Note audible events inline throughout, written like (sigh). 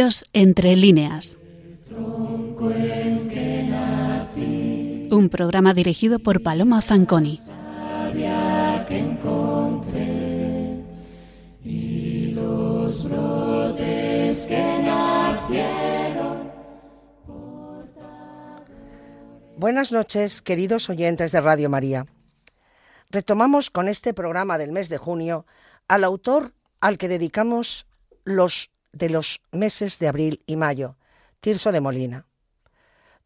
Dios entre líneas. Un programa dirigido por Paloma Fanconi. Buenas noches, queridos oyentes de Radio María. Retomamos con este programa del mes de junio al autor al que dedicamos los de los meses de abril y mayo, Tirso de Molina.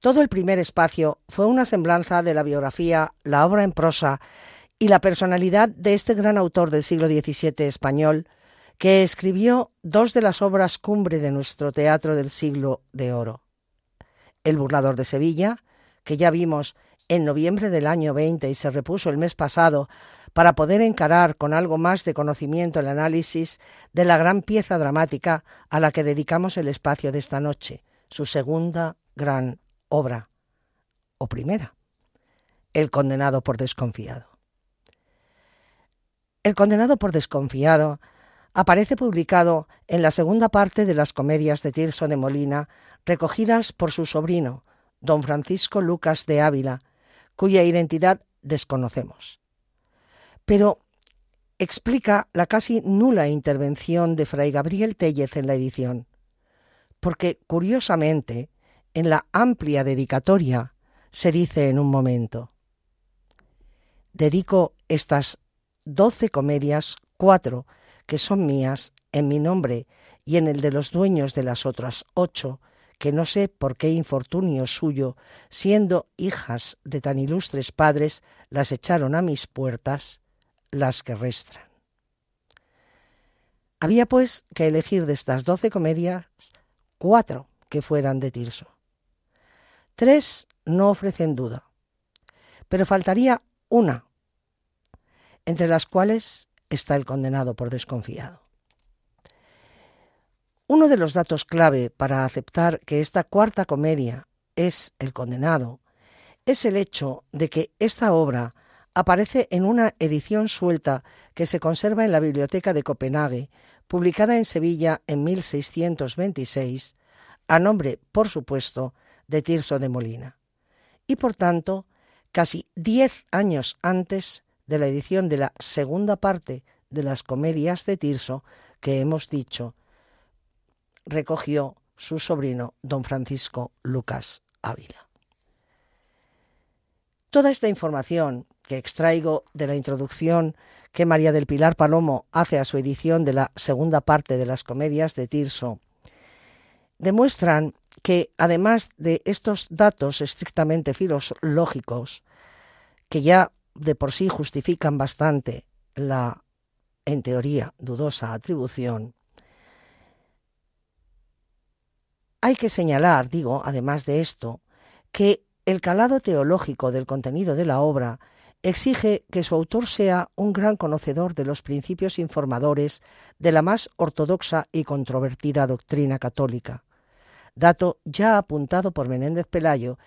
Todo el primer espacio fue una semblanza de la biografía, la obra en prosa y la personalidad de este gran autor del siglo XVII español, que escribió dos de las obras cumbre de nuestro teatro del siglo de oro. El burlador de Sevilla, que ya vimos en noviembre del año 20 y se repuso el mes pasado para poder encarar con algo más de conocimiento el análisis de la gran pieza dramática a la que dedicamos el espacio de esta noche, su segunda gran obra, o primera, El condenado por desconfiado. El condenado por desconfiado aparece publicado en la segunda parte de las comedias de Tirso de Molina, recogidas por su sobrino, don Francisco Lucas de Ávila, cuya identidad desconocemos. Pero explica la casi nula intervención de Fray Gabriel Tellez en la edición, porque curiosamente, en la amplia dedicatoria se dice en un momento, dedico estas doce comedias, cuatro que son mías, en mi nombre y en el de los dueños de las otras ocho, que no sé por qué infortunio suyo, siendo hijas de tan ilustres padres, las echaron a mis puertas, las que restran. Había, pues, que elegir de estas doce comedias cuatro que fueran de Tirso. Tres no ofrecen duda, pero faltaría una, entre las cuales está el condenado por desconfiado. Uno de los datos clave para aceptar que esta cuarta comedia es El condenado es el hecho de que esta obra aparece en una edición suelta que se conserva en la Biblioteca de Copenhague, publicada en Sevilla en 1626, a nombre, por supuesto, de Tirso de Molina, y por tanto, casi diez años antes de la edición de la segunda parte de las comedias de Tirso que hemos dicho recogió su sobrino don Francisco Lucas Ávila. Toda esta información que extraigo de la introducción que María del Pilar Palomo hace a su edición de la segunda parte de las comedias de Tirso. Demuestran que además de estos datos estrictamente filológicos, que ya de por sí justifican bastante la, en teoría, dudosa atribución, hay que señalar, digo, además de esto, que el calado teológico del contenido de la obra exige que su autor sea un gran conocedor de los principios informadores de la más ortodoxa y controvertida doctrina católica, dato ya apuntado por Menéndez Pelayo,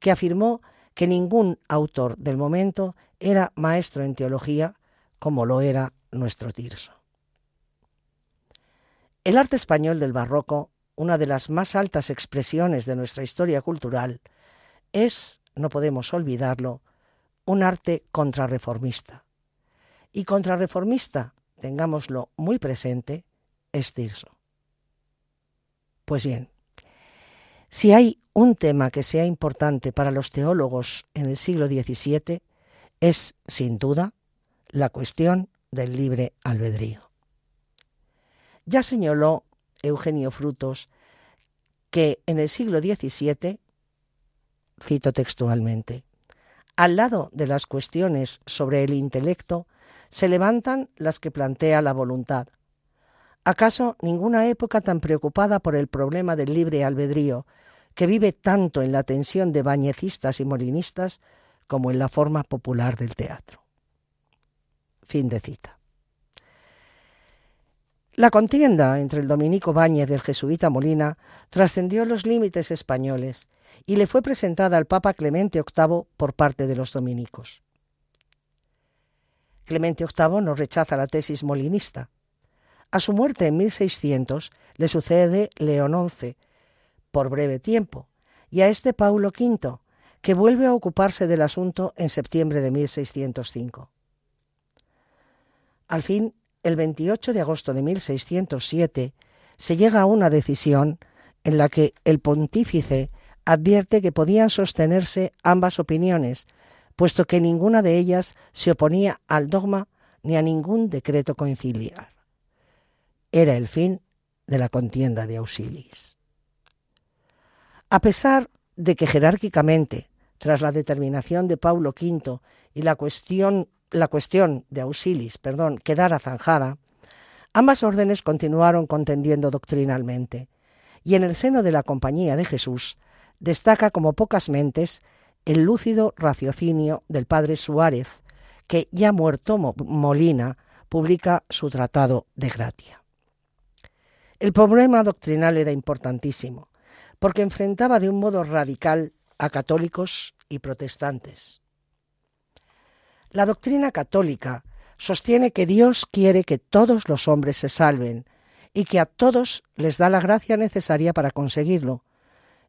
que afirmó que ningún autor del momento era maestro en teología como lo era nuestro Tirso. El arte español del barroco, una de las más altas expresiones de nuestra historia cultural, es, no podemos olvidarlo, un arte contrarreformista. Y contrarreformista, tengámoslo muy presente, es Tirso. Pues bien, si hay un tema que sea importante para los teólogos en el siglo XVII, es, sin duda, la cuestión del libre albedrío. Ya señaló Eugenio Frutos que en el siglo XVII, cito textualmente, al lado de las cuestiones sobre el intelecto se levantan las que plantea la voluntad. ¿Acaso ninguna época tan preocupada por el problema del libre albedrío, que vive tanto en la tensión de bañecistas y molinistas como en la forma popular del teatro? Fin de cita. La contienda entre el dominico Báñez y el jesuita Molina trascendió los límites españoles y le fue presentada al Papa Clemente VIII por parte de los dominicos. Clemente VIII no rechaza la tesis molinista, A su muerte en 1600 le sucede León XI, por breve tiempo, y a este Paulo V, que vuelve a ocuparse del asunto en septiembre de 1605. Al fin, el 28 de agosto de 1607, se llega a una decisión en la que el pontífice advierte que podían sostenerse ambas opiniones, puesto que ninguna de ellas se oponía al dogma ni a ningún decreto conciliar. Era el fin de la contienda de Auxilis. A pesar de que jerárquicamente, tras la determinación de Paulo V y la cuestión, la cuestión de Auxilis perdón, quedara zanjada, ambas órdenes continuaron contendiendo doctrinalmente, y en el seno de la Compañía de Jesús destaca como pocas mentes el lúcido raciocinio del padre Suárez, que ya muerto Molina publica su tratado de gratia. El problema doctrinal era importantísimo, porque enfrentaba de un modo radical a católicos y protestantes. La doctrina católica sostiene que Dios quiere que todos los hombres se salven y que a todos les da la gracia necesaria para conseguirlo,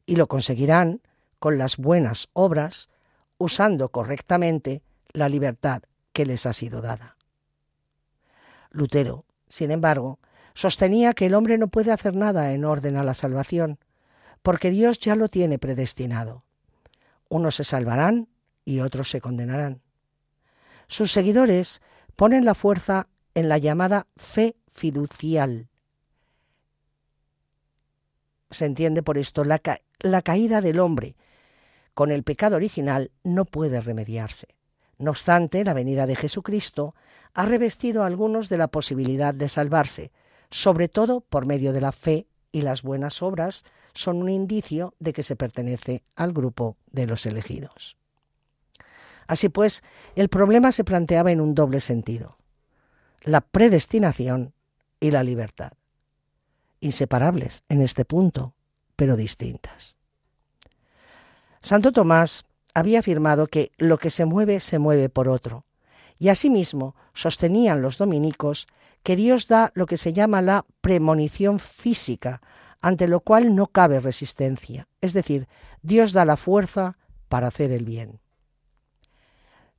y lo conseguirán con las buenas obras, usando correctamente la libertad que les ha sido dada. Lutero, sin embargo, sostenía que el hombre no puede hacer nada en orden a la salvación, porque Dios ya lo tiene predestinado. Unos se salvarán y otros se condenarán. Sus seguidores ponen la fuerza en la llamada fe fiducial, se entiende por esto la, la caída del hombre con el pecado original no puede remediarse. No obstante, la venida de Jesucristo ha revestido a algunos de la posibilidad de salvarse, sobre todo por medio de la fe y las buenas obras son un indicio de que se pertenece al grupo de los elegidos. Así pues, el problema se planteaba en un doble sentido, la predestinación y la libertad inseparables en este punto, pero distintas. Santo Tomás había afirmado que lo que se mueve se mueve por otro, y asimismo sostenían los dominicos que Dios da lo que se llama la premonición física, ante lo cual no cabe resistencia, es decir, Dios da la fuerza para hacer el bien.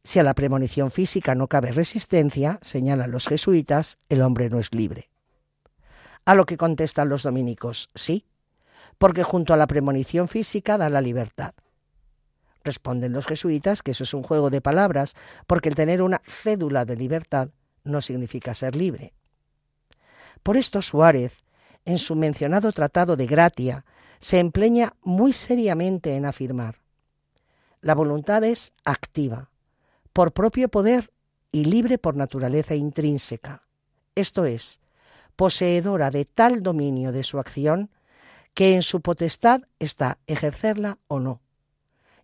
Si a la premonición física no cabe resistencia, señalan los jesuitas, el hombre no es libre. A lo que contestan los dominicos, sí, porque junto a la premonición física da la libertad. Responden los jesuitas que eso es un juego de palabras, porque el tener una cédula de libertad no significa ser libre. Por esto Suárez, en su mencionado tratado de gratia, se empeña muy seriamente en afirmar, la voluntad es activa, por propio poder y libre por naturaleza intrínseca, esto es, poseedora de tal dominio de su acción que en su potestad está ejercerla o no,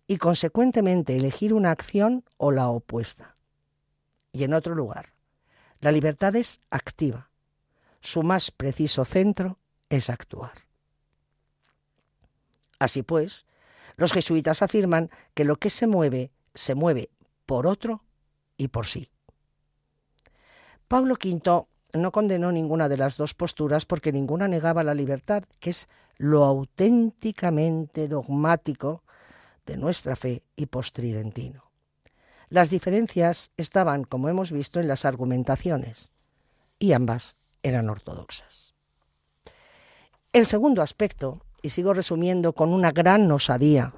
y consecuentemente elegir una acción o la opuesta. Y en otro lugar, la libertad es activa, su más preciso centro es actuar. Así pues, los jesuitas afirman que lo que se mueve, se mueve por otro y por sí. Pablo V no condenó ninguna de las dos posturas porque ninguna negaba la libertad, que es lo auténticamente dogmático de nuestra fe y postridentino. Las diferencias estaban, como hemos visto, en las argumentaciones, y ambas eran ortodoxas. El segundo aspecto, y sigo resumiendo con una gran osadía,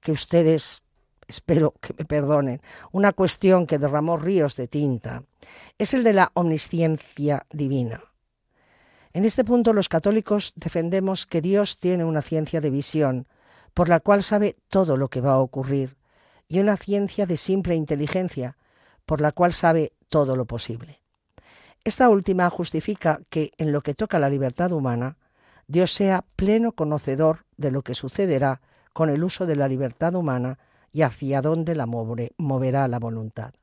que ustedes espero que me perdonen, una cuestión que derramó ríos de tinta, es el de la omnisciencia divina. En este punto los católicos defendemos que Dios tiene una ciencia de visión, por la cual sabe todo lo que va a ocurrir, y una ciencia de simple inteligencia, por la cual sabe todo lo posible. Esta última justifica que, en lo que toca a la libertad humana, Dios sea pleno conocedor de lo que sucederá con el uso de la libertad humana y hacia dónde la moverá la voluntad.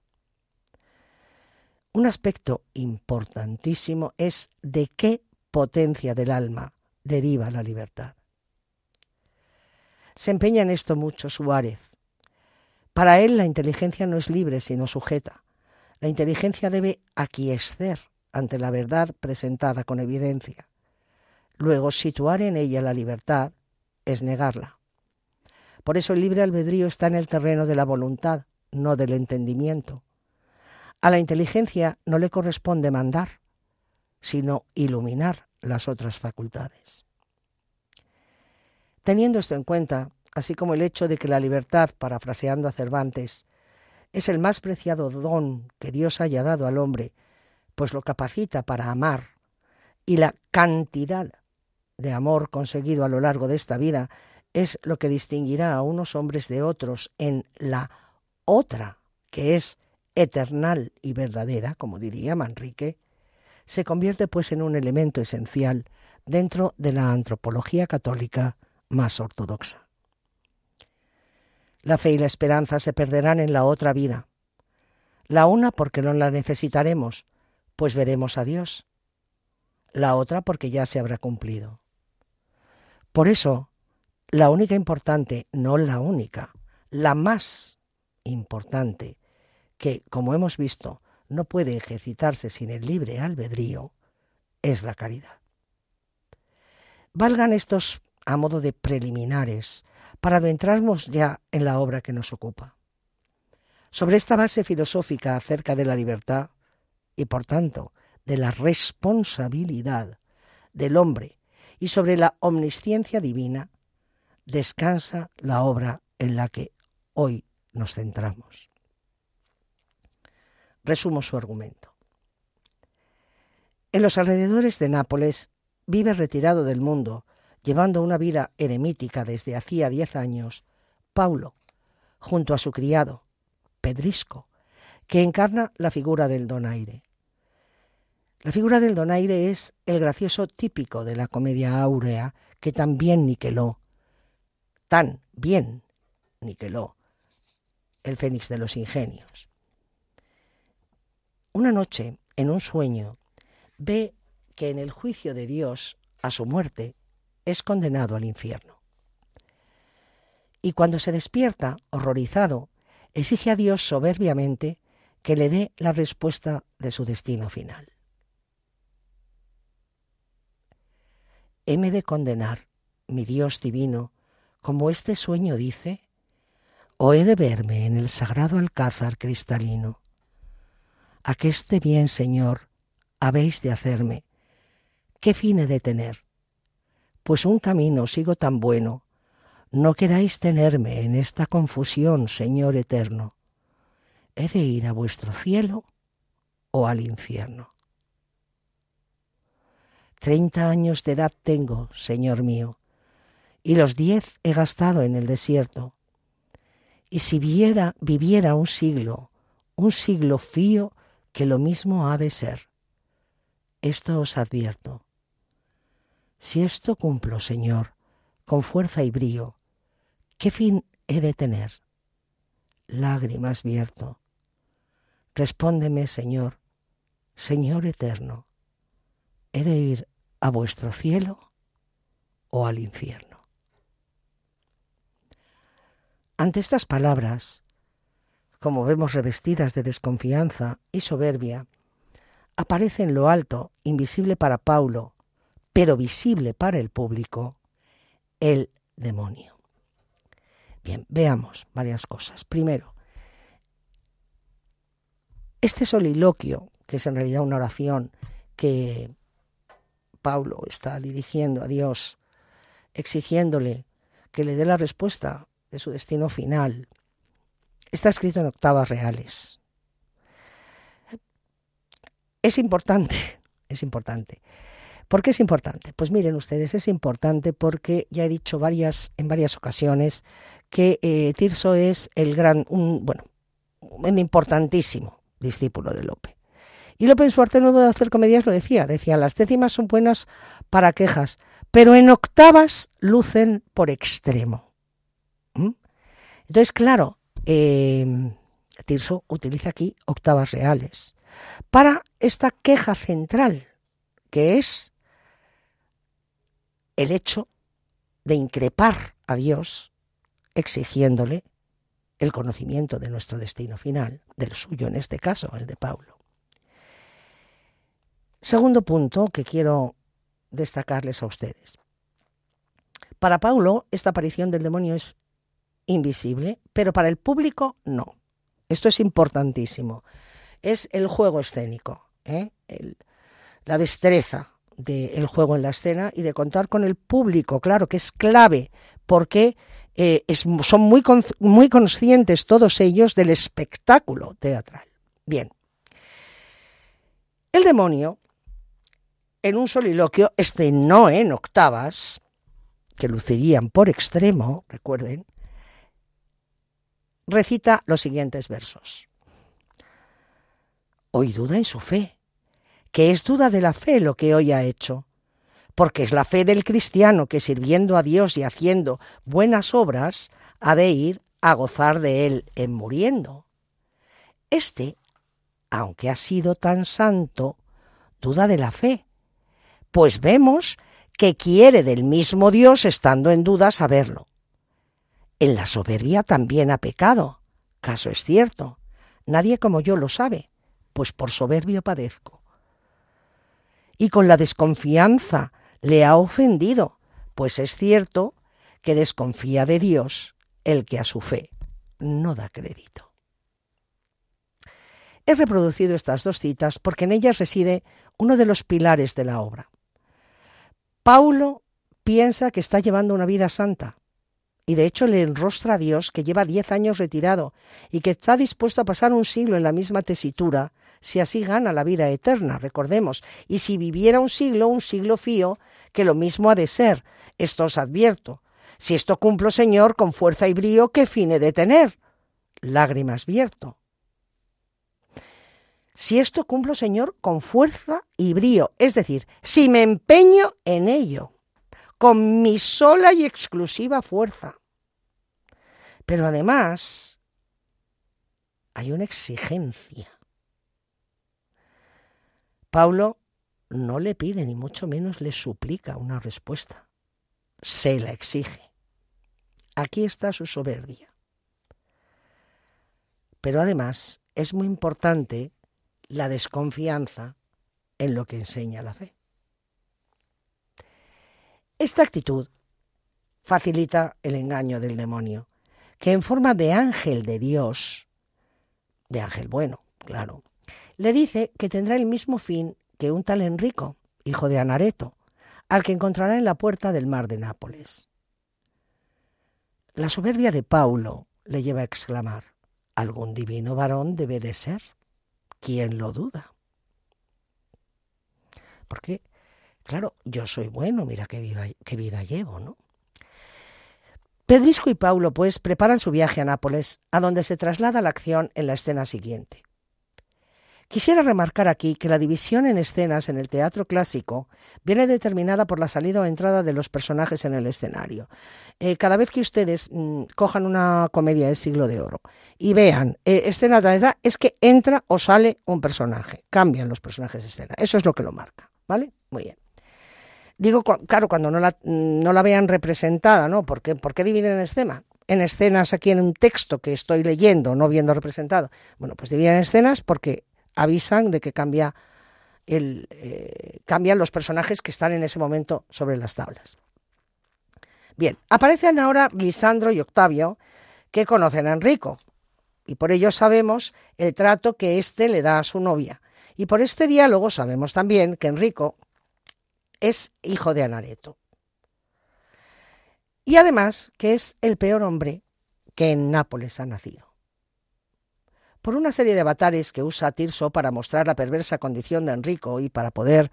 Un aspecto importantísimo es de qué potencia del alma deriva la libertad. Se empeña en esto mucho Suárez. Para él la inteligencia no es libre, sino sujeta. La inteligencia debe aquiescer ante la verdad presentada con evidencia. Luego, situar en ella la libertad es negarla. Por eso el libre albedrío está en el terreno de la voluntad, no del entendimiento. A la inteligencia no le corresponde mandar, sino iluminar las otras facultades. Teniendo esto en cuenta, así como el hecho de que la libertad, parafraseando a Cervantes, es el más preciado don que Dios haya dado al hombre, pues lo capacita para amar, y la cantidad de amor conseguido a lo largo de esta vida es lo que distinguirá a unos hombres de otros en la otra, que es eternal y verdadera, como diría Manrique, se convierte pues en un elemento esencial dentro de la antropología católica más ortodoxa. La fe y la esperanza se perderán en la otra vida. La una porque no la necesitaremos, pues veremos a Dios. La otra porque ya se habrá cumplido. Por eso, la única importante, no la única, la más importante, que, como hemos visto, no puede ejercitarse sin el libre albedrío, es la caridad. Valgan estos a modo de preliminares para adentrarnos ya en la obra que nos ocupa. Sobre esta base filosófica acerca de la libertad y, por tanto, de la responsabilidad del hombre y sobre la omnisciencia divina, descansa la obra en la que hoy nos centramos. Resumo su argumento. En los alrededores de Nápoles vive retirado del mundo, llevando una vida eremítica desde hacía diez años, Paulo, junto a su criado, Pedrisco, que encarna la figura del donaire. La figura del donaire es el gracioso típico de la comedia áurea que también niqueló, tan bien niqueló, el fénix de los ingenios. Una noche, en un sueño, ve que en el juicio de Dios, a su muerte, es condenado al infierno. Y cuando se despierta, horrorizado, exige a Dios soberbiamente que le dé la respuesta de su destino final. heme de condenar, mi Dios divino, como este sueño dice? ¿O he de verme en el sagrado alcázar cristalino? ¿A qué este bien, Señor, habéis de hacerme? ¿Qué fin he de tener? Pues un camino sigo tan bueno, no queráis tenerme en esta confusión, Señor eterno. ¿He de ir a vuestro cielo o al infierno? Treinta años de edad tengo, Señor mío, y los diez he gastado en el desierto. Y si viera, viviera un siglo, un siglo fío que lo mismo ha de ser. Esto os advierto. Si esto cumplo, Señor, con fuerza y brío, ¿qué fin he de tener? Lágrimas vierto. Respóndeme, Señor, Señor eterno. ¿He de ir a vuestro cielo o al infierno? Ante estas palabras, como vemos revestidas de desconfianza y soberbia, aparece en lo alto, invisible para Paulo, pero visible para el público, el demonio. Bien, veamos varias cosas. Primero, este soliloquio, que es en realidad una oración que Pablo está dirigiendo a Dios, exigiéndole que le dé la respuesta de su destino final. Está escrito en octavas reales. Es importante, (laughs) es importante. ¿Por qué es importante? Pues miren ustedes, es importante porque ya he dicho varias, en varias ocasiones que eh, Tirso es el gran, un, bueno, un importantísimo discípulo de Lope. Y López en su arte nuevo de hacer comedias lo decía, decía, las décimas son buenas para quejas, pero en octavas lucen por extremo. Entonces, claro, em, Tirso utiliza aquí octavas reales para esta queja central, que es el hecho de increpar a Dios exigiéndole el conocimiento de nuestro destino final, del suyo en este caso, el de Pablo. Segundo punto que quiero destacarles a ustedes. Para Paulo, esta aparición del demonio es invisible, pero para el público no. Esto es importantísimo. Es el juego escénico, ¿eh? la destreza del juego en la escena y de contar con el público, claro, que es clave, porque eh, son muy, muy conscientes todos ellos del espectáculo teatral. Bien. El demonio, en un soliloquio, este no en octavas, que lucirían por extremo, recuerden, recita los siguientes versos. Hoy duda en su fe, que es duda de la fe lo que hoy ha hecho, porque es la fe del cristiano que sirviendo a Dios y haciendo buenas obras ha de ir a gozar de él en muriendo. Este, aunque ha sido tan santo, duda de la fe, pues vemos que quiere del mismo Dios estando en duda saberlo. En la soberbia también ha pecado. Caso es cierto. Nadie como yo lo sabe, pues por soberbio padezco. Y con la desconfianza le ha ofendido, pues es cierto que desconfía de Dios el que a su fe no da crédito. He reproducido estas dos citas porque en ellas reside uno de los pilares de la obra. Paulo piensa que está llevando una vida santa, y de hecho le enrostra a Dios que lleva diez años retirado y que está dispuesto a pasar un siglo en la misma tesitura si así gana la vida eterna, recordemos, y si viviera un siglo, un siglo fío, que lo mismo ha de ser. Esto os advierto. Si esto cumplo, Señor, con fuerza y brío, ¿qué fine de tener? Lágrimas vierto. Si esto cumplo, Señor, con fuerza y brío, es decir, si me empeño en ello, con mi sola y exclusiva fuerza. Pero además hay una exigencia. Paulo no le pide ni mucho menos le suplica una respuesta. Se la exige. Aquí está su soberbia. Pero además es muy importante la desconfianza en lo que enseña la fe. Esta actitud facilita el engaño del demonio que en forma de ángel de Dios, de ángel bueno, claro, le dice que tendrá el mismo fin que un tal Enrico, hijo de Anareto, al que encontrará en la puerta del mar de Nápoles. La soberbia de Paulo le lleva a exclamar, algún divino varón debe de ser. ¿Quién lo duda? Porque, claro, yo soy bueno, mira qué qué vida llevo, ¿no? Pedrisco y Paulo, pues, preparan su viaje a Nápoles, a donde se traslada la acción en la escena siguiente. Quisiera remarcar aquí que la división en escenas en el teatro clásico viene determinada por la salida o entrada de los personajes en el escenario. Eh, cada vez que ustedes mm, cojan una comedia del siglo de oro y vean eh, escena de edad, es que entra o sale un personaje, cambian los personajes de escena. Eso es lo que lo marca, ¿vale? Muy bien. Digo, claro, cuando no la, no la vean representada, ¿no? ¿Por qué, ¿Por qué dividen en escena? En escenas aquí en un texto que estoy leyendo, no viendo representado. Bueno, pues dividen en escenas porque avisan de que cambia el, eh, cambian los personajes que están en ese momento sobre las tablas. Bien, aparecen ahora Lisandro y Octavio, que conocen a Enrico, y por ello sabemos el trato que éste le da a su novia. Y por este diálogo sabemos también que Enrico es hijo de Anareto. Y además que es el peor hombre que en Nápoles ha nacido. Por una serie de avatares que usa Tirso para mostrar la perversa condición de Enrico y para poder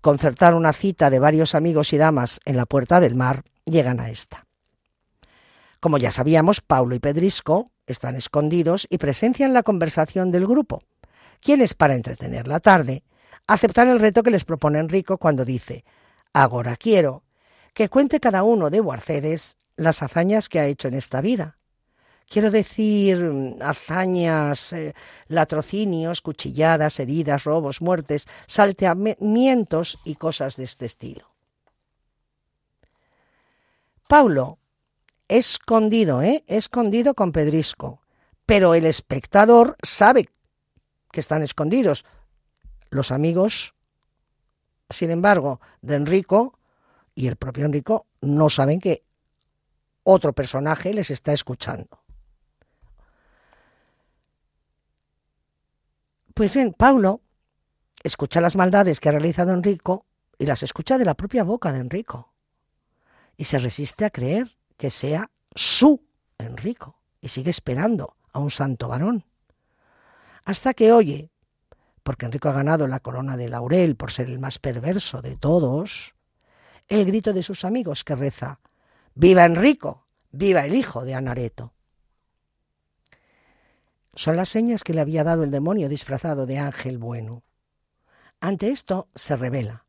concertar una cita de varios amigos y damas en la puerta del mar, llegan a esta. Como ya sabíamos, Paulo y Pedrisco están escondidos y presencian la conversación del grupo, quienes, para entretener la tarde, aceptar el reto que les propone Enrico cuando dice, ahora quiero que cuente cada uno de Guarcedes las hazañas que ha hecho en esta vida. Quiero decir hazañas, eh, latrocinios, cuchilladas, heridas, robos, muertes, salteamientos y cosas de este estilo. Paulo, escondido, ¿eh? Escondido con Pedrisco, pero el espectador sabe que están escondidos, los amigos Sin embargo, de Enrico y el propio Enrico no saben que otro personaje les está escuchando. Pues bien, Paulo escucha las maldades que ha realizado Enrico y las escucha de la propia boca de Enrico. Y se resiste a creer que sea su Enrico y sigue esperando a un santo varón. Hasta que oye, porque Enrico ha ganado la corona de laurel por ser el más perverso de todos, el grito de sus amigos que reza, ¡Viva Enrico! ¡Viva el hijo de Anareto! Son las señas que le había dado el demonio disfrazado de ángel bueno. Ante esto se revela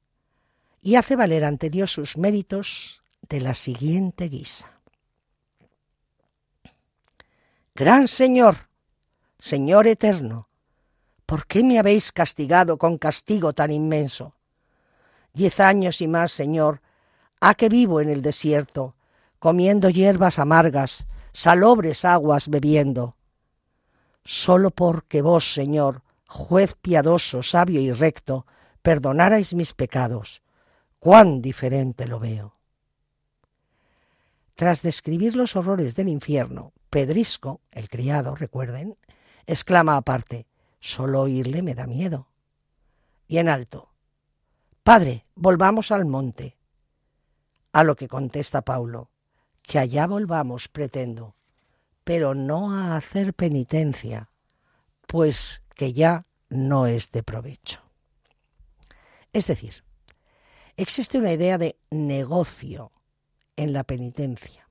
y hace valer ante Dios sus méritos de la siguiente guisa. Gran Señor, Señor eterno, ¿por qué me habéis castigado con castigo tan inmenso? Diez años y más, Señor, ha que vivo en el desierto, comiendo hierbas amargas, salobres aguas bebiendo. Solo porque vos, Señor, juez piadoso, sabio y recto, perdonarais mis pecados. Cuán diferente lo veo. Tras describir los horrores del infierno, Pedrisco, el criado, recuerden, exclama aparte, solo oírle me da miedo. Y en alto, Padre, volvamos al monte. A lo que contesta Paulo, que allá volvamos, pretendo, pero no a hacer penitencia, pues que ya no es de provecho. Es decir, existe una idea de negocio en la penitencia,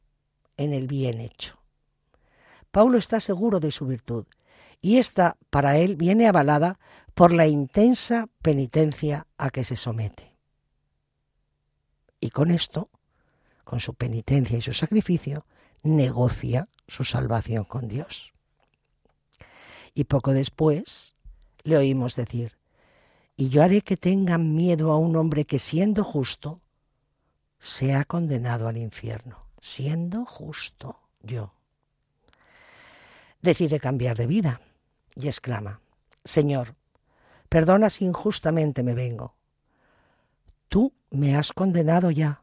en el bien hecho. Paulo está seguro de su virtud y esta para él viene avalada por la intensa penitencia a que se somete. Y con esto, con su penitencia y su sacrificio, negocia su salvación con Dios. Y poco después le oímos decir, y yo haré que tengan miedo a un hombre que siendo justo, sea condenado al infierno, siendo justo yo. Decide cambiar de vida y exclama, Señor, perdona si injustamente me vengo. Tú me has condenado ya.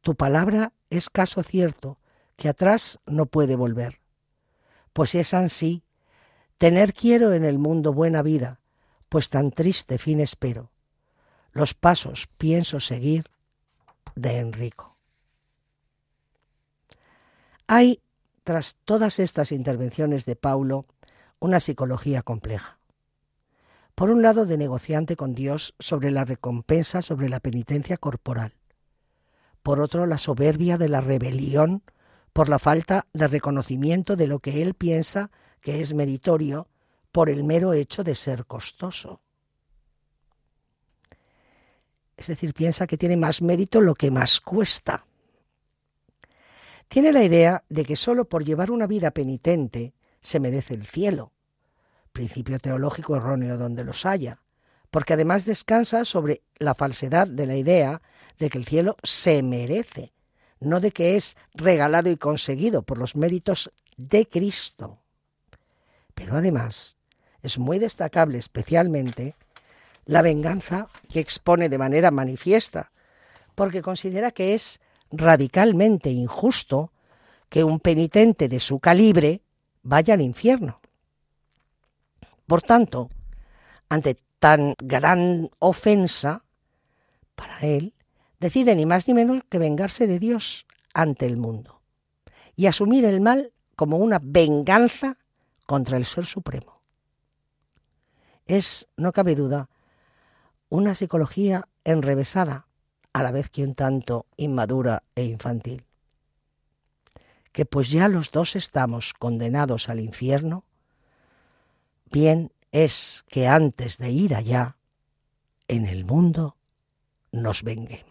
Tu palabra es caso cierto, que atrás no puede volver. Pues es así, tener quiero en el mundo buena vida, pues tan triste fin espero. Los pasos pienso seguir de Enrico. Hay, tras todas estas intervenciones de Paulo, una psicología compleja. Por un lado, de negociante con Dios sobre la recompensa, sobre la penitencia corporal. Por otro, la soberbia de la rebelión por la falta de reconocimiento de lo que él piensa que es meritorio por el mero hecho de ser costoso. Es decir, piensa que tiene más mérito lo que más cuesta. Tiene la idea de que solo por llevar una vida penitente se merece el cielo, principio teológico erróneo donde los haya, porque además descansa sobre la falsedad de la idea de que el cielo se merece, no de que es regalado y conseguido por los méritos de Cristo. Pero además es muy destacable especialmente la venganza que expone de manera manifiesta, porque considera que es radicalmente injusto que un penitente de su calibre vaya al infierno. Por tanto, ante tan gran ofensa, para él, decide ni más ni menos que vengarse de Dios ante el mundo y asumir el mal como una venganza contra el Ser Supremo es, no cabe duda, una psicología enrevesada, a la vez que un tanto inmadura e infantil. Que pues ya los dos estamos condenados al infierno, bien es que antes de ir allá, en el mundo, nos venguemos.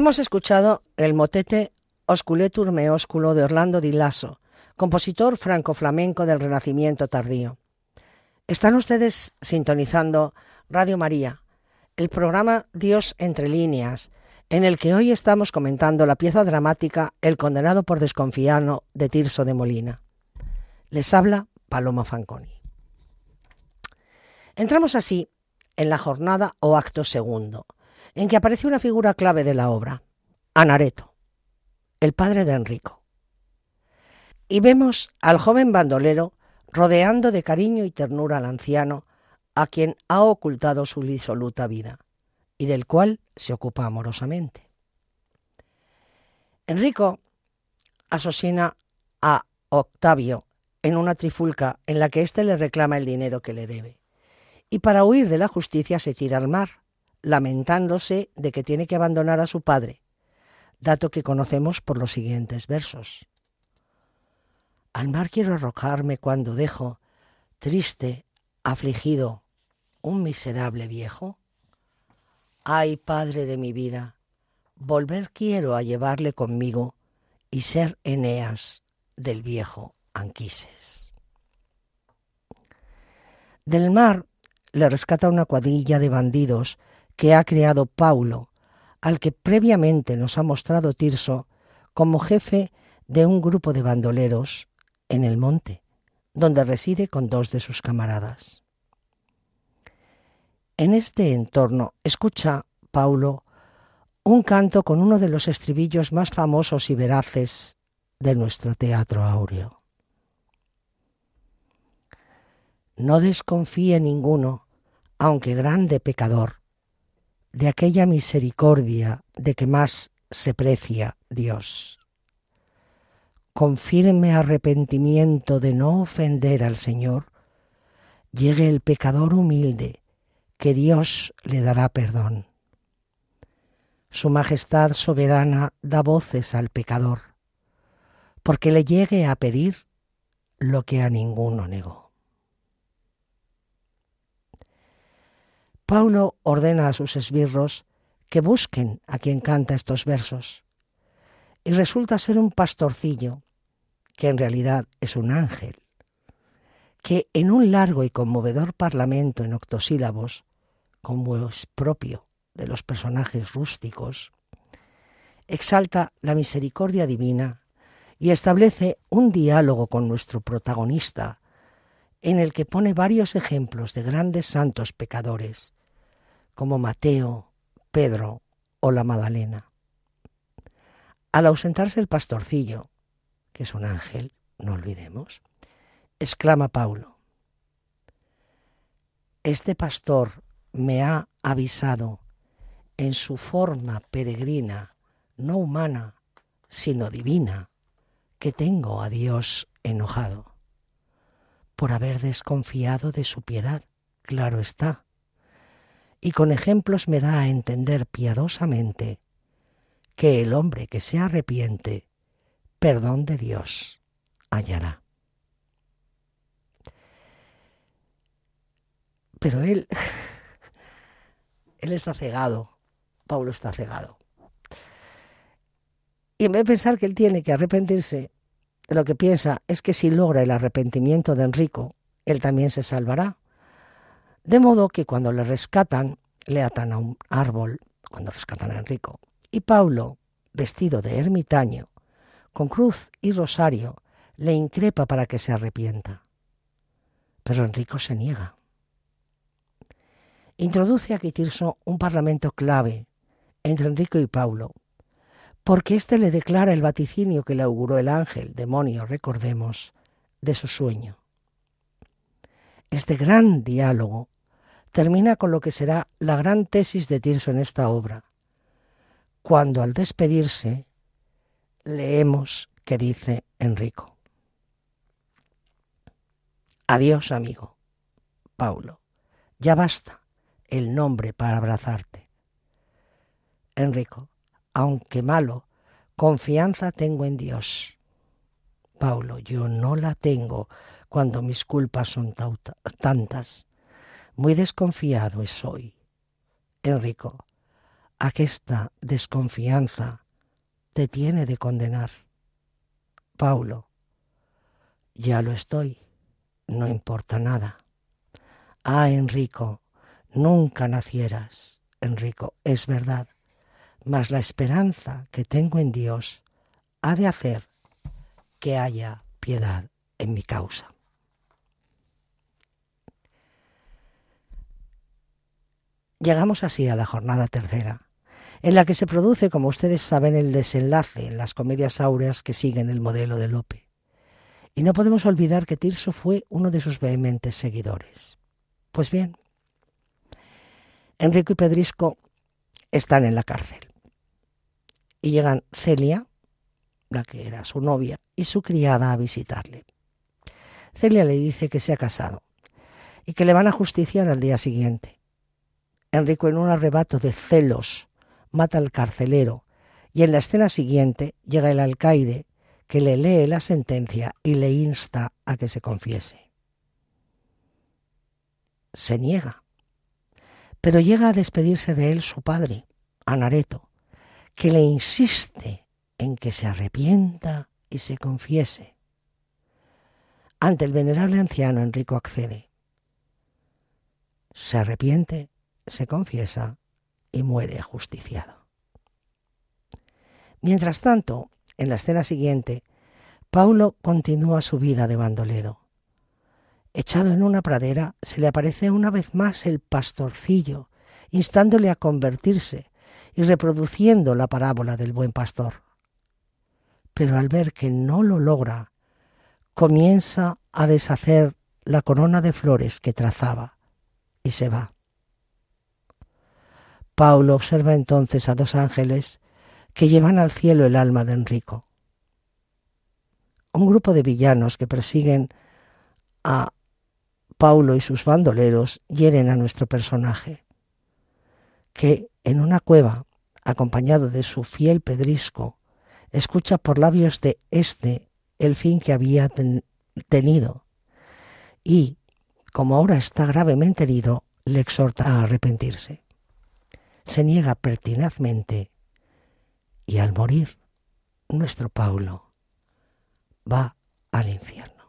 Hemos escuchado el motete Osculetur Meósculo de Orlando Di Lasso, compositor franco-flamenco del Renacimiento tardío. Están ustedes sintonizando Radio María, el programa Dios entre líneas, en el que hoy estamos comentando la pieza dramática El condenado por desconfiano de Tirso de Molina. Les habla Paloma Fanconi. Entramos así en la jornada o acto segundo, en que aparece una figura clave de la obra, Anareto, el padre de Enrico. Y vemos al joven bandolero rodeando de cariño y ternura al anciano, a quien ha ocultado su disoluta vida, y del cual se ocupa amorosamente. Enrico asesina a Octavio en una trifulca en la que éste le reclama el dinero que le debe. Y para huir de la justicia se tira al mar, lamentándose de que tiene que abandonar a su padre, dato que conocemos por los siguientes versos. Al mar quiero arrojarme cuando dejo, triste, afligido, un miserable viejo. Ay, Padre de mi vida, volver quiero a llevarle conmigo y ser Eneas del viejo Anquises. Del mar le rescata una cuadrilla de bandidos que ha creado Paulo, al que previamente nos ha mostrado Tirso como jefe de un grupo de bandoleros en el monte, donde reside con dos de sus camaradas. En este entorno escucha Paulo un canto con uno de los estribillos más famosos y veraces de nuestro teatro áureo. No desconfíe ninguno, aunque grande pecador, de aquella misericordia de que más se precia Dios. Con firme arrepentimiento de no ofender al Señor, llegue el pecador humilde que Dios le dará perdón. Su Majestad soberana da voces al pecador, porque le llegue a pedir lo que a ninguno negó. Paulo ordena a sus esbirros que busquen a quien canta estos versos, y resulta ser un pastorcillo, que en realidad es un ángel, que en un largo y conmovedor parlamento en octosílabos como es propio de los personajes rústicos, exalta la misericordia divina y establece un diálogo con nuestro protagonista en el que pone varios ejemplos de grandes santos pecadores, como Mateo, Pedro o la Magdalena. Al ausentarse el pastorcillo, que es un ángel, no olvidemos, exclama Paulo, Este pastor me ha avisado en su forma peregrina, no humana, sino divina, que tengo a Dios enojado, por haber desconfiado de su piedad, claro está, y con ejemplos me da a entender piadosamente que el hombre que se arrepiente, perdón de Dios hallará. Pero él (laughs) él está cegado, Pablo está cegado. Y en vez de pensar que él tiene que arrepentirse, lo que piensa es que si logra el arrepentimiento de Enrico, él también se salvará. De modo que cuando le rescatan, le atan a un árbol, cuando rescatan a Enrico. Y Pablo, vestido de ermitaño, con cruz y rosario, le increpa para que se arrepienta. Pero Enrico se niega introduce a Tirso un parlamento clave entre Enrico y Paulo, porque éste le declara el vaticinio que le auguró el ángel, demonio, recordemos, de su sueño. Este gran diálogo termina con lo que será la gran tesis de Tirso en esta obra, cuando al despedirse leemos que dice Enrico. Adiós, amigo. Paulo. Ya basta el nombre para abrazarte. Enrico, aunque malo, confianza tengo en Dios. Paulo, yo no la tengo cuando mis culpas son tantas. Muy desconfiado soy. Enrico, aquesta desconfianza te tiene de condenar. Paulo, ya lo estoy, no importa nada. Ah, Enrico, nunca nacieras. Enrico, es verdad, mas la esperanza que tengo en Dios ha de hacer que haya piedad en mi causa. Llegamos así a la jornada tercera, en la que se produce, como ustedes saben, el desenlace en las comedias áureas que siguen el modelo de Lope. Y no podemos olvidar que Tirso fue uno de sus vehementes seguidores. Pues bien, Enrico y Pedrisco están en la cárcel. Y llegan Celia, la que era su novia, y su criada a visitarle. Celia le dice que se ha casado y que le van a justiciar al día siguiente. Enrico, en un arrebato de celos, mata al carcelero y en la escena siguiente llega el alcaide que le lee la sentencia y le insta a que se confiese. Se niega, pero llega a despedirse de él su padre, Anareto, que le insiste en que se arrepienta y se confiese. Ante el venerable anciano Enrico accede. Se arrepiente, se confiesa y muere ajusticiado. Mientras tanto, en la escena siguiente, Paulo continúa su vida de bandolero. Echado en una pradera, se le aparece una vez más el pastorcillo, instándole a convertirse y reproduciendo la parábola del buen pastor. Pero al ver que no lo logra, comienza a deshacer la corona de flores que trazaba y se va. Paulo observa entonces a dos ángeles que llevan al cielo el alma de Enrico. Un grupo de villanos que persiguen a Paulo y sus bandoleros hieren a nuestro personaje, que en una cueva, acompañado de su fiel pedrisco, escucha por labios de éste el fin que había tenido y, como ahora está gravemente herido, le exhorta a arrepentirse se niega pertinazmente y al morir nuestro Paulo va al infierno.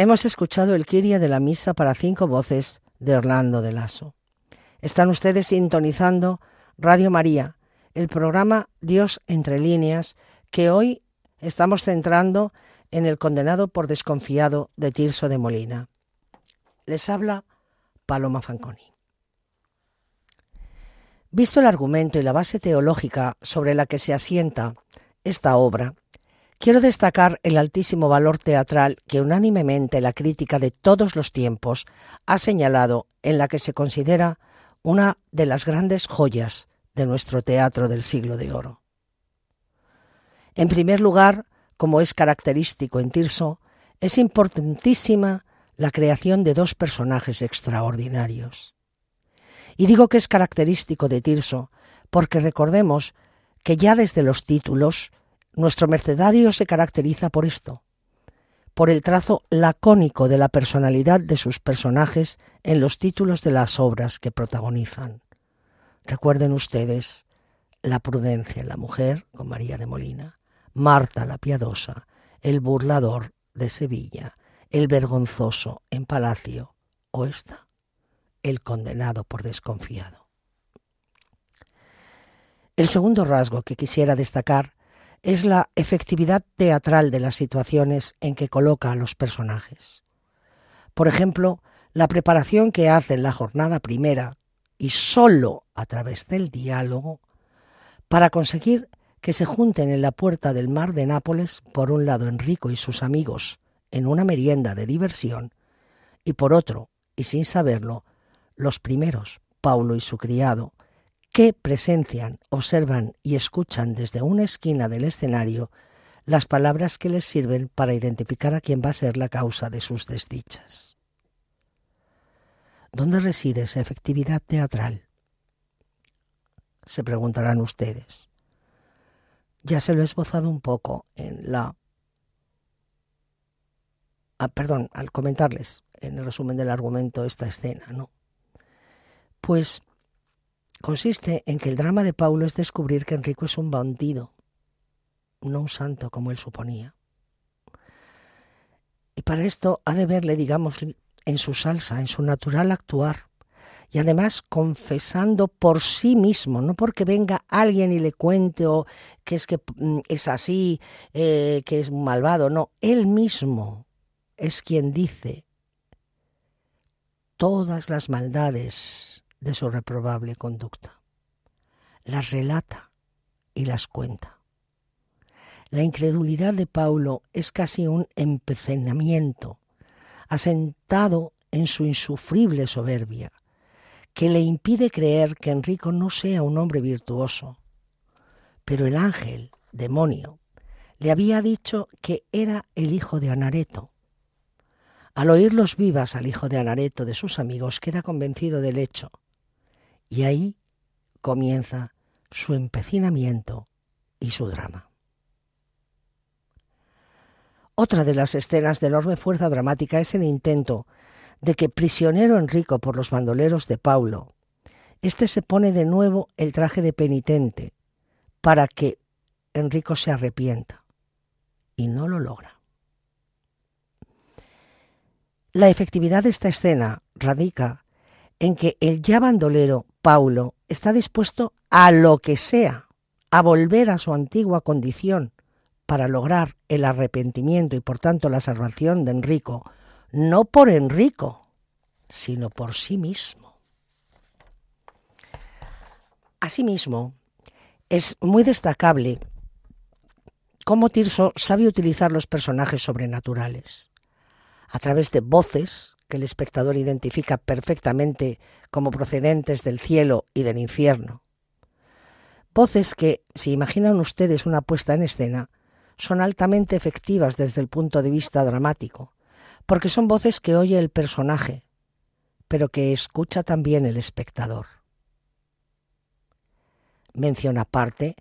Hemos escuchado el Kiria de la Misa para cinco voces de Orlando de Lasso. Están ustedes sintonizando Radio María, el programa Dios entre líneas, que hoy estamos centrando en el condenado por desconfiado de Tirso de Molina. Les habla Paloma Fanconi. Visto el argumento y la base teológica sobre la que se asienta esta obra, quiero destacar el altísimo valor teatral que unánimemente la crítica de todos los tiempos ha señalado en la que se considera una de las grandes joyas de nuestro teatro del siglo de oro. En primer lugar, como es característico en Tirso, es importantísima la creación de dos personajes extraordinarios. Y digo que es característico de Tirso porque recordemos que ya desde los títulos nuestro mercedario se caracteriza por esto, por el trazo lacónico de la personalidad de sus personajes en los títulos de las obras que protagonizan. Recuerden ustedes la prudencia en la mujer con María de Molina, Marta la piadosa, el burlador de Sevilla, el vergonzoso en Palacio o esta el condenado por desconfiado. El segundo rasgo que quisiera destacar es la efectividad teatral de las situaciones en que coloca a los personajes. Por ejemplo, la preparación que hace en la jornada primera, y sólo a través del diálogo, para conseguir que se junten en la puerta del mar de Nápoles, por un lado Enrico y sus amigos, en una merienda de diversión, y por otro, y sin saberlo, los primeros, Paulo y su criado, que presencian, observan y escuchan desde una esquina del escenario las palabras que les sirven para identificar a quién va a ser la causa de sus desdichas. ¿Dónde reside esa efectividad teatral? Se preguntarán ustedes. Ya se lo he esbozado un poco en la... Ah, perdón, al comentarles en el resumen del argumento esta escena, ¿no? Pues consiste en que el drama de Paulo es descubrir que Enrico es un bandido, no un santo como él suponía. Y para esto ha de verle, digamos, en su salsa, en su natural actuar, y además confesando por sí mismo, no porque venga alguien y le cuente o que es que mm, es así, eh, que es malvado, no, él mismo es quien dice todas las maldades de su reprobable conducta. Las relata y las cuenta. La incredulidad de Paulo es casi un empecinamiento, asentado en su insufrible soberbia, que le impide creer que Enrico no sea un hombre virtuoso. Pero el ángel, demonio, le había dicho que era el hijo de Anareto. Al oír los vivas al hijo de Anareto de sus amigos, queda convencido del hecho y ahí comienza su empecinamiento y su drama. Otra de las escenas de enorme fuerza dramática es el intento de que, prisionero Enrico por los bandoleros de Paulo, éste se pone de nuevo el traje de penitente para que Enrico se arrepienta y no lo logra. La efectividad de esta escena radica en que el ya bandolero Paulo está dispuesto a lo que sea, a volver a su antigua condición para lograr el arrepentimiento y por tanto la salvación de Enrico, no por Enrico, sino por sí mismo. Asimismo, es muy destacable cómo Tirso sabe utilizar los personajes sobrenaturales a través de voces que el espectador identifica perfectamente como procedentes del cielo y del infierno. Voces que, si imaginan ustedes una puesta en escena, son altamente efectivas desde el punto de vista dramático, porque son voces que oye el personaje, pero que escucha también el espectador. Mención aparte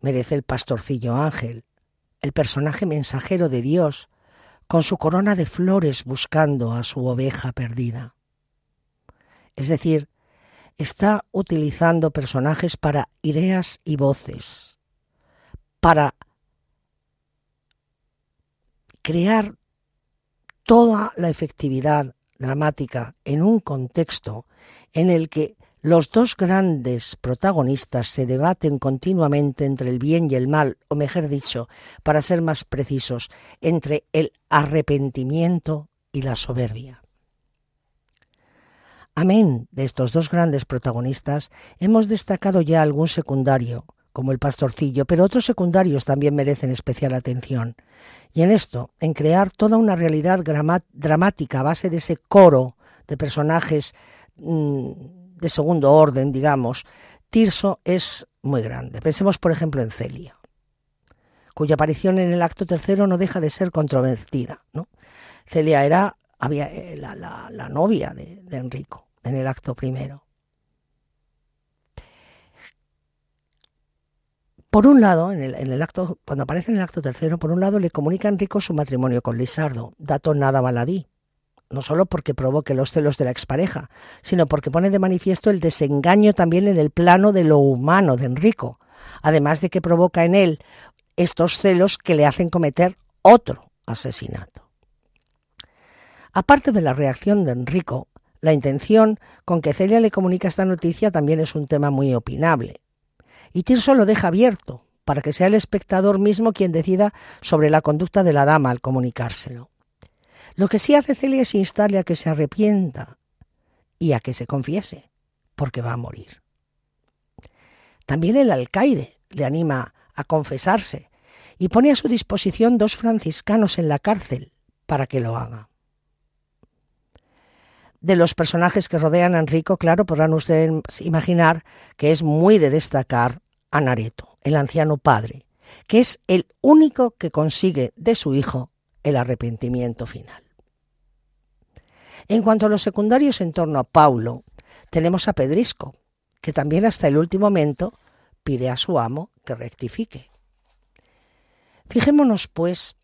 merece el pastorcillo ángel, el personaje mensajero de Dios, con su corona de flores buscando a su oveja perdida. Es decir, está utilizando personajes para ideas y voces, para crear toda la efectividad dramática en un contexto en el que los dos grandes protagonistas se debaten continuamente entre el bien y el mal, o mejor dicho, para ser más precisos, entre el arrepentimiento y la soberbia. Amén de estos dos grandes protagonistas, hemos destacado ya algún secundario, como el pastorcillo, pero otros secundarios también merecen especial atención. Y en esto, en crear toda una realidad dramática a base de ese coro de personajes mm, de segundo orden, digamos, Tirso es muy grande. Pensemos, por ejemplo, en Celia, cuya aparición en el acto tercero no deja de ser controvertida. ¿no? Celia era había, eh, la, novia de, Enrico en el acto primero. Por un lado, en el, en el, acto, cuando aparece en el acto tercero, por un lado le comunica a Enrico su matrimonio con Lisardo, dato nada baladí, no solo porque provoque los celos de la expareja, sino porque pone de manifiesto el desengaño también en el plano de lo humano de Enrico, además de que provoca en él estos celos que le hacen cometer otro asesinato. Aparte de la reacción de Enrico, la intención con que Celia le comunica esta noticia también es un tema muy opinable. Y Tirso lo deja abierto, para que sea el espectador mismo quien decida sobre la conducta de la dama al comunicárselo. Lo que sí hace Celia es instarle a que se arrepienta y a que se confiese, porque va a morir. También el alcaide le anima a confesarse y pone a su disposición dos franciscanos en la cárcel para que lo haga. De los personajes que rodean a Enrico, claro, podrán ustedes imaginar que es muy de destacar a Nareto, el anciano padre, que es el único que consigue de su hijo el arrepentimiento final. En cuanto a los secundarios en torno a Paulo, tenemos a Pedrisco, que también hasta el último momento pide a su amo que rectifique. Fijémonos, pues,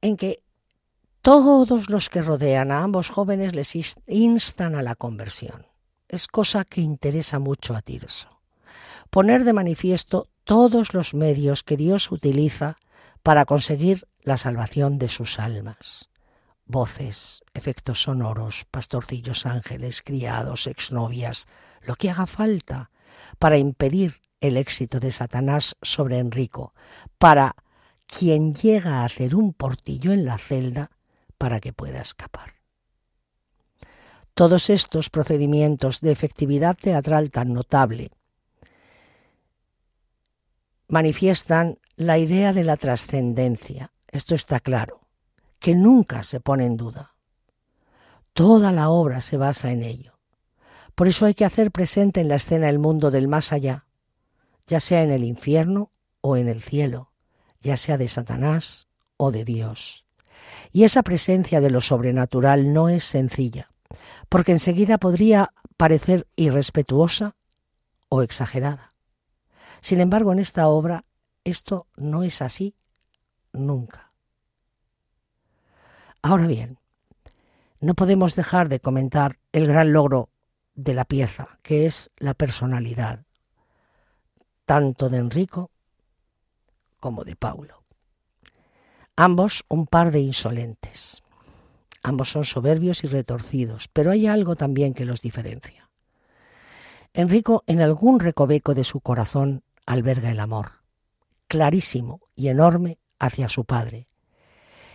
en que todos los que rodean a ambos jóvenes les instan a la conversión. Es cosa que interesa mucho a Tirso. Poner de manifiesto todos los medios que Dios utiliza para conseguir la salvación de sus almas voces, efectos sonoros, pastorcillos ángeles, criados, exnovias, lo que haga falta para impedir el éxito de Satanás sobre Enrico, para quien llega a hacer un portillo en la celda para que pueda escapar. Todos estos procedimientos de efectividad teatral tan notable manifiestan la idea de la trascendencia, esto está claro, que nunca se pone en duda. Toda la obra se basa en ello. Por eso hay que hacer presente en la escena el mundo del más allá, ya sea en el infierno o en el cielo, ya sea de Satanás o de Dios. Y esa presencia de lo sobrenatural no es sencilla, porque enseguida podría parecer irrespetuosa o exagerada. Sin embargo, en esta obra esto no es así nunca. Ahora bien, no podemos dejar de comentar el gran logro de la pieza, que es la personalidad, tanto de Enrico como de Paulo. Ambos un par de insolentes. Ambos son soberbios y retorcidos, pero hay algo también que los diferencia. Enrico en algún recoveco de su corazón alberga el amor, clarísimo y enorme hacia su padre,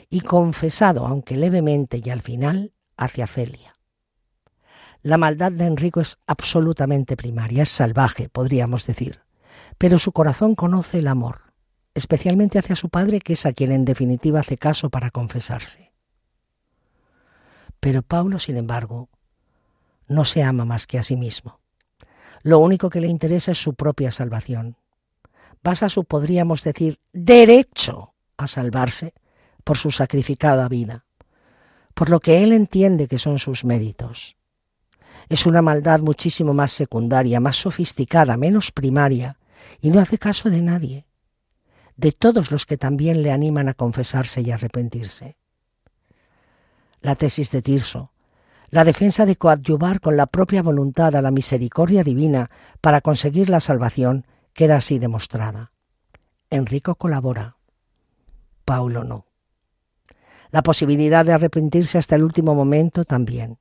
y confesado, aunque levemente y al final, hacia Celia. La maldad de Enrico es absolutamente primaria, es salvaje, podríamos decir, pero su corazón conoce el amor, especialmente hacia su padre, que es a quien en definitiva hace caso para confesarse. Pero Paulo, sin embargo, no se ama más que a sí mismo. Lo único que le interesa es su propia salvación. Basa su, podríamos decir, derecho a salvarse por su sacrificada vida, por lo que él entiende que son sus méritos. Es una maldad muchísimo más secundaria, más sofisticada, menos primaria, y no hace caso de nadie, de todos los que también le animan a confesarse y arrepentirse. La tesis de Tirso, la defensa de coadyuvar con la propia voluntad a la misericordia divina para conseguir la salvación, queda así demostrada. Enrico colabora, Paulo no. La posibilidad de arrepentirse hasta el último momento también.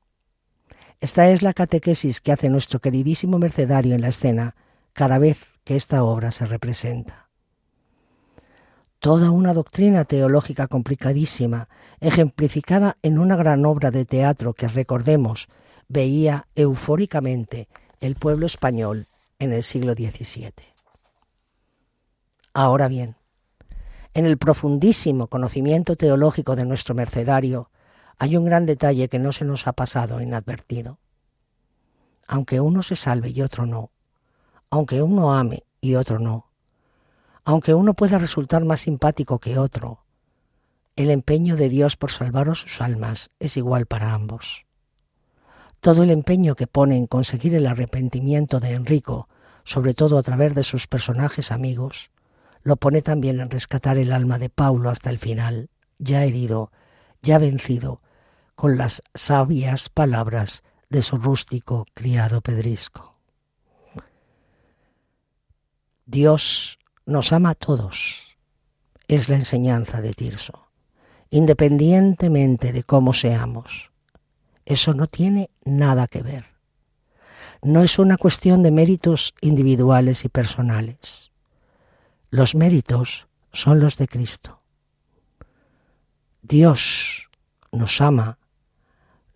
Esta es la catequesis que hace nuestro queridísimo mercedario en la escena cada vez que esta obra se representa. Toda una doctrina teológica complicadísima, ejemplificada en una gran obra de teatro que, recordemos, veía eufóricamente el pueblo español en el siglo XVII. Ahora bien, en el profundísimo conocimiento teológico de nuestro mercedario hay un gran detalle que no se nos ha pasado inadvertido. Aunque uno se salve y otro no, aunque uno ame y otro no, aunque uno pueda resultar más simpático que otro, el empeño de Dios por salvaros sus almas es igual para ambos. Todo el empeño que pone en conseguir el arrepentimiento de Enrico, sobre todo a través de sus personajes amigos, lo pone también en rescatar el alma de Paulo hasta el final, ya herido, ya vencido, con las sabias palabras de su rústico criado pedrisco. Dios nos ama a todos, es la enseñanza de Tirso, independientemente de cómo seamos. Eso no tiene nada que ver. No es una cuestión de méritos individuales y personales. Los méritos son los de Cristo. Dios nos ama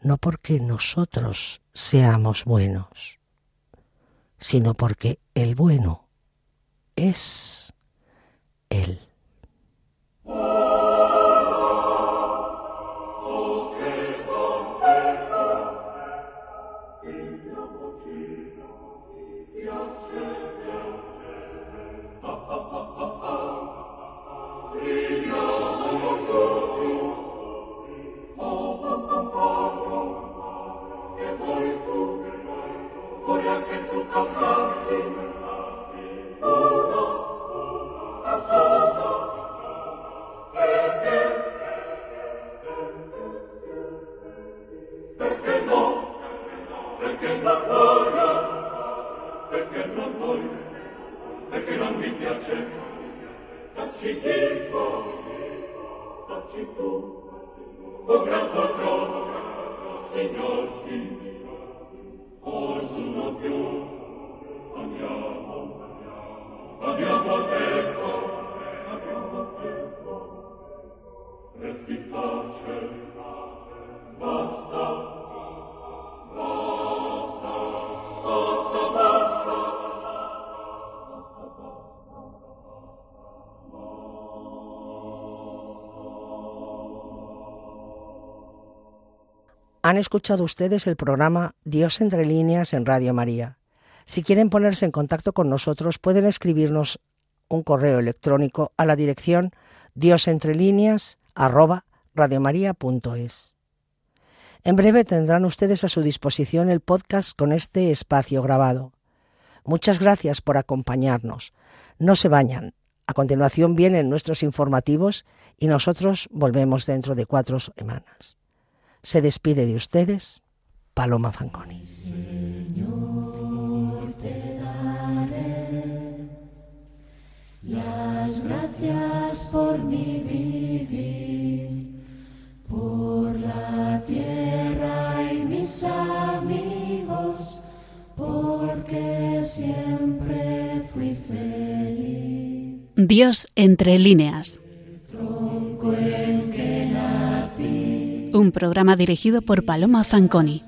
no porque nosotros seamos buenos, sino porque el bueno es Él. grandi piace. Tacci tipo tacci tu. O gran patrono signor sì. Or sono più. Andiamo. Andiamo al becco andiamo al becco resti pace. Han escuchado ustedes el programa Dios entre líneas en Radio María. Si quieren ponerse en contacto con nosotros, pueden escribirnos un correo electrónico a la dirección diosentrelíneas@radiomaria.es. En breve tendrán ustedes a su disposición el podcast con este espacio grabado. Muchas gracias por acompañarnos. No se bañan. A continuación vienen nuestros informativos y nosotros volvemos dentro de cuatro semanas. Se despide de ustedes Paloma Fanconi. Señor, te daré las gracias por mi vivir, por la tierra y mis amigos, porque siempre fui feliz. Dios entre líneas. Un programa dirigido por Paloma Fanconi.